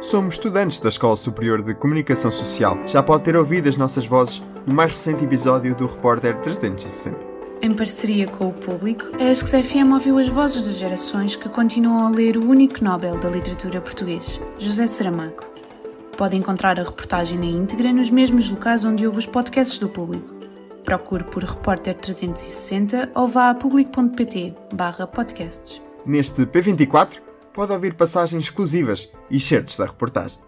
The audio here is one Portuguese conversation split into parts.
Somos estudantes da Escola Superior de Comunicação Social. Já pode ter ouvido as nossas vozes no mais recente episódio do Repórter 360. Em parceria com o público, a ESC-FM ouviu as vozes das gerações que continuam a ler o único Nobel da literatura português, José Saramago. Pode encontrar a reportagem na íntegra nos mesmos locais onde ouve os podcasts do público. Procure por Repórter 360 ou vá a público.pt podcasts. Neste P24, pode ouvir passagens exclusivas e certos da reportagem.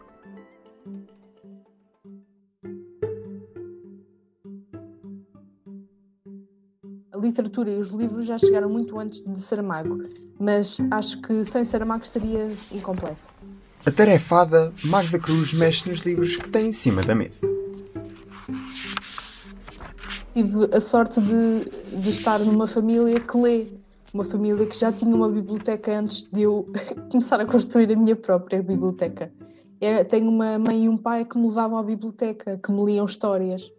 A literatura e os livros já chegaram muito antes de Saramago, mas acho que sem Saramago estaria incompleto. A tarefada Magda Cruz mexe nos livros que tem em cima da mesa. Tive a sorte de, de estar numa família que lê uma família que já tinha uma biblioteca antes de eu começar a construir a minha própria biblioteca. Era, tenho uma mãe e um pai que me levavam à biblioteca, que me liam histórias.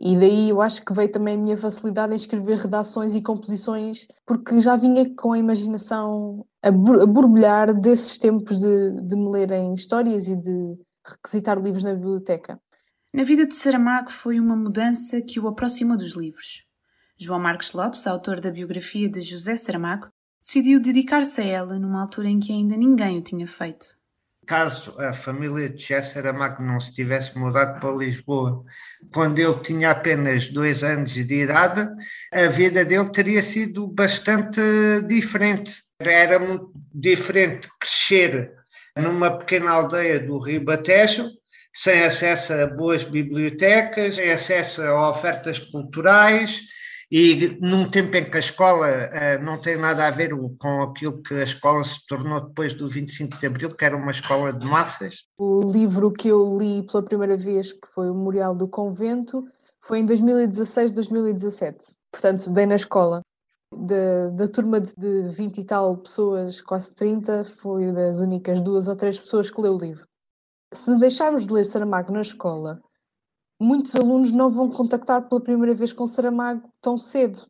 E daí eu acho que veio também a minha facilidade em escrever redações e composições, porque já vinha com a imaginação a, bur a borbulhar desses tempos de, de me lerem histórias e de requisitar livros na biblioteca. Na vida de Saramago foi uma mudança que o aproximou dos livros. João Marcos Lopes, autor da biografia de José Saramago, decidiu dedicar-se a ela numa altura em que ainda ninguém o tinha feito. Caso a família de José Saramago não se tivesse mudado para Lisboa quando ele tinha apenas dois anos de idade, a vida dele teria sido bastante diferente. Era muito diferente crescer numa pequena aldeia do Rio Batejo, sem acesso a boas bibliotecas, sem acesso a ofertas culturais, e num tempo em que a escola uh, não tem nada a ver com aquilo que a escola se tornou depois do 25 de Abril, que era uma escola de massas. O livro que eu li pela primeira vez, que foi o Memorial do Convento, foi em 2016, 2017. Portanto, dei na escola. Da, da turma de, de 20 e tal pessoas, quase 30, foi das únicas duas ou três pessoas que leu o livro. Se deixarmos de ler Saramago na escola muitos alunos não vão contactar pela primeira vez com Saramago tão cedo.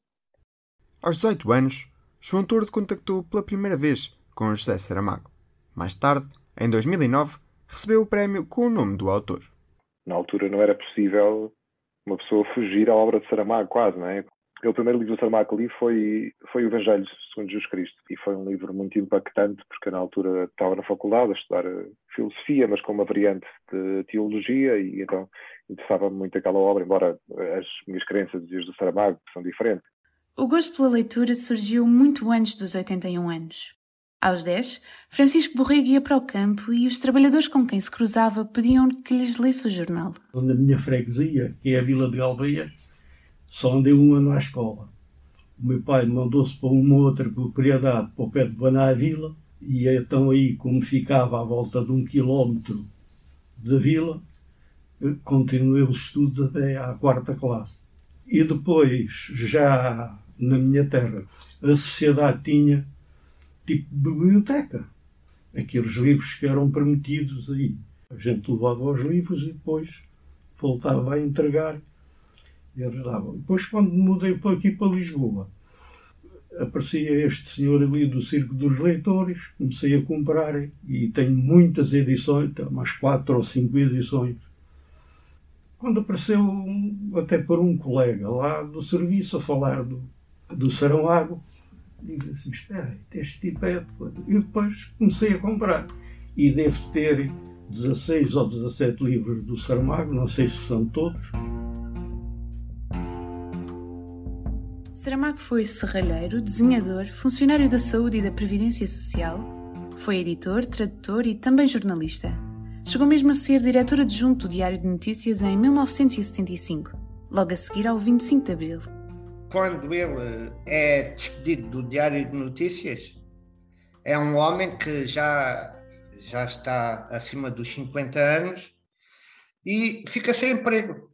Aos 18 anos, João Tordo contactou pela primeira vez com José Saramago. Mais tarde, em 2009, recebeu o prémio com o nome do autor. Na altura não era possível uma pessoa fugir à obra de Saramago, quase, não é? O primeiro livro do Saramago que li foi, foi o Evangelho segundo Jesus Cristo e foi um livro muito impactante porque na altura estava na faculdade a estudar filosofia, mas com uma variante de teologia e então interessava-me muito aquela obra, embora as minhas crenças e as do Saramago são diferentes. O gosto pela leitura surgiu muito antes dos 81 anos. Aos 10, Francisco Borrego ia para o campo e os trabalhadores com quem se cruzava pediam que lhes lesse o jornal. Na minha freguesia, que é a Vila de Galveias, só andei um ano à escola. O meu pai mandou-se para uma outra propriedade, para o pé de Banavila, e então aí, como ficava à volta de um quilómetro da vila, continuei os estudos até à quarta classe. E depois, já na minha terra, a sociedade tinha tipo biblioteca. Aqueles livros que eram permitidos aí. A gente levava os livros e depois voltava a entregar e. Depois, quando mudei para aqui para Lisboa, aparecia este senhor ali do Circo dos Leitores, comecei a comprar e tenho muitas edições, umas quatro ou cinco edições. Quando apareceu, até por um colega lá do serviço, a falar do, do Saramago, digo assim: Espera aí, este tipo é. E depois comecei a comprar. E devo ter 16 ou 17 livros do Saramago, não sei se são todos. Saramago foi serralheiro, desenhador, funcionário da saúde e da previdência social, foi editor, tradutor e também jornalista. Chegou mesmo a ser diretor adjunto do Diário de Notícias em 1975, logo a seguir ao 25 de Abril. Quando ele é despedido do Diário de Notícias, é um homem que já, já está acima dos 50 anos e fica sem emprego.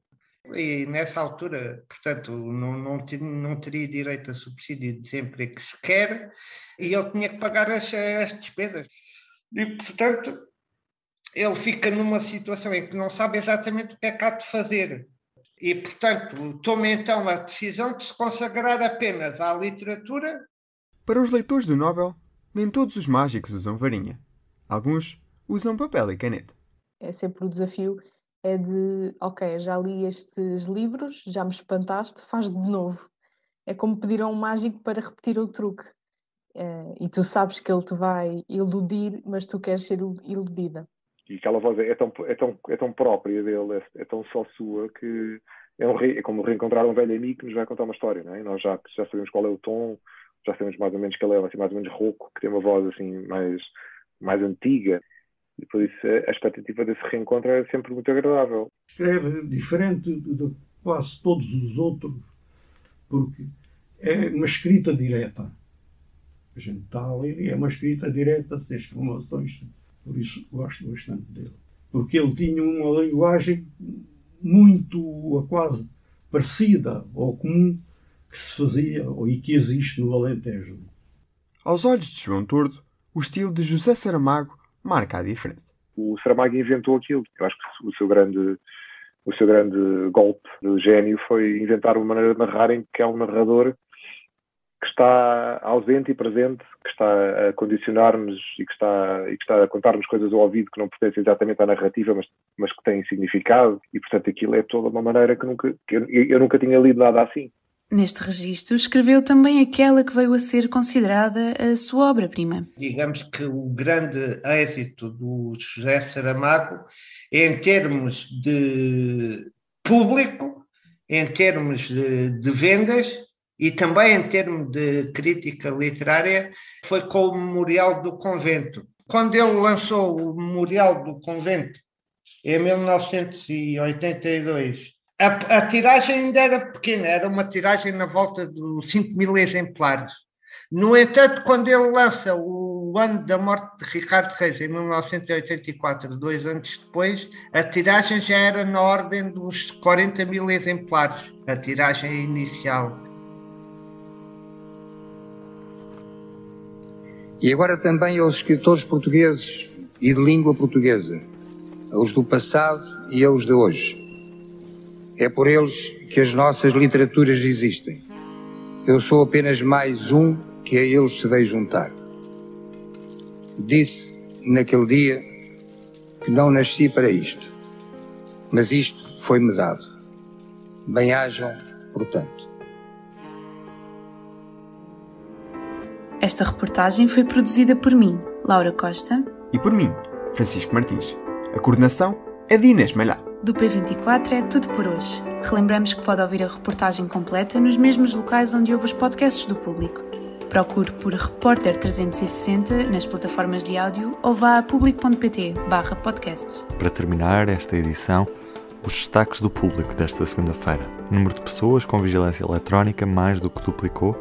E nessa altura, portanto, não, não, não teria direito a subsídio de desemprego sequer e ele tinha que pagar as, as despesas. E, portanto, ele fica numa situação em que não sabe exatamente o que é que há de fazer. E, portanto, toma então a decisão de se consagrar apenas à literatura. Para os leitores do Nobel, nem todos os mágicos usam varinha. Alguns usam papel e caneta. É sempre o desafio é de, ok, já li estes livros, já me espantaste, faz de novo. É como pedir a um mágico para repetir o truque. É, e tu sabes que ele te vai iludir, mas tu queres ser iludida. E aquela voz é tão, é tão, é tão própria dele, é, é tão só sua, que é, um é como reencontrar um velho amigo que nos vai contar uma história, não é? Nós já, já sabemos qual é o tom, já sabemos mais ou menos que ele é assim, mais ou menos rouco, que tem uma voz assim mais, mais antiga. E por isso a expectativa desse reencontro é sempre muito agradável. Escreve diferente de quase todos os outros, porque é uma escrita direta. A gente está a ler e é uma escrita direta, sem exclamações. Por isso gosto bastante dele. Porque ele tinha uma linguagem muito, quase parecida ao comum que se fazia e que existe no Alentejo. Aos olhos de João Tordo, o estilo de José Saramago marca a diferença. O Saramago inventou aquilo. Eu acho que o seu grande, o seu grande golpe de gênio foi inventar uma maneira de narrar em que é um narrador que está ausente e presente, que está a condicionar-nos e que está, e que está a contar-nos coisas ao ouvido que não pertencem exatamente à narrativa, mas, mas que têm significado. E, portanto, aquilo é toda uma maneira que, nunca, que eu, eu nunca tinha lido nada assim. Neste registro, escreveu também aquela que veio a ser considerada a sua obra-prima. Digamos que o grande êxito do José Saramago, em termos de público, em termos de, de vendas e também em termos de crítica literária, foi com o Memorial do Convento. Quando ele lançou o Memorial do Convento, em 1982, a, a, tiragem ainda era pequena, era uma tiragem na volta dos 5 mil exemplares. No entanto, quando ele lança o ano da morte de Ricardo Reis, em 1984, dois anos depois, a tiragem já era na ordem dos 40 mil exemplares, a tiragem inicial. E agora também aos escritores portugueses e de língua portuguesa, aos do passado e aos de hoje é por eles que as nossas literaturas existem. Eu sou apenas mais um que a eles se veio juntar. Disse naquele dia que não nasci para isto, mas isto foi-me dado. Bem-hajam, portanto. Esta reportagem foi produzida por mim, Laura Costa. E por mim, Francisco Martins. A coordenação é de Inês Malhado. Do P24 é tudo por hoje. Relembramos que pode ouvir a reportagem completa nos mesmos locais onde ouve os podcasts do público. Procure por Repórter 360 nas plataformas de áudio ou vá a público.pt podcasts. Para terminar esta edição, os destaques do público desta segunda-feira. Número de pessoas com vigilância eletrónica mais do que duplicou.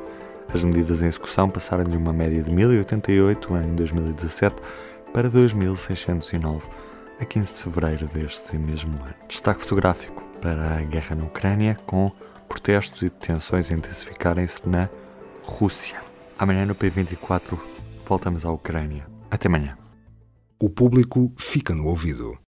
As medidas em execução passaram de uma média de 1088 em 2017 para 2609 a 15 de fevereiro deste mesmo ano. Destaque fotográfico para a guerra na Ucrânia, com protestos e detenções a intensificarem-se na Rússia. Amanhã no P24 voltamos à Ucrânia. Até amanhã. O público fica no ouvido.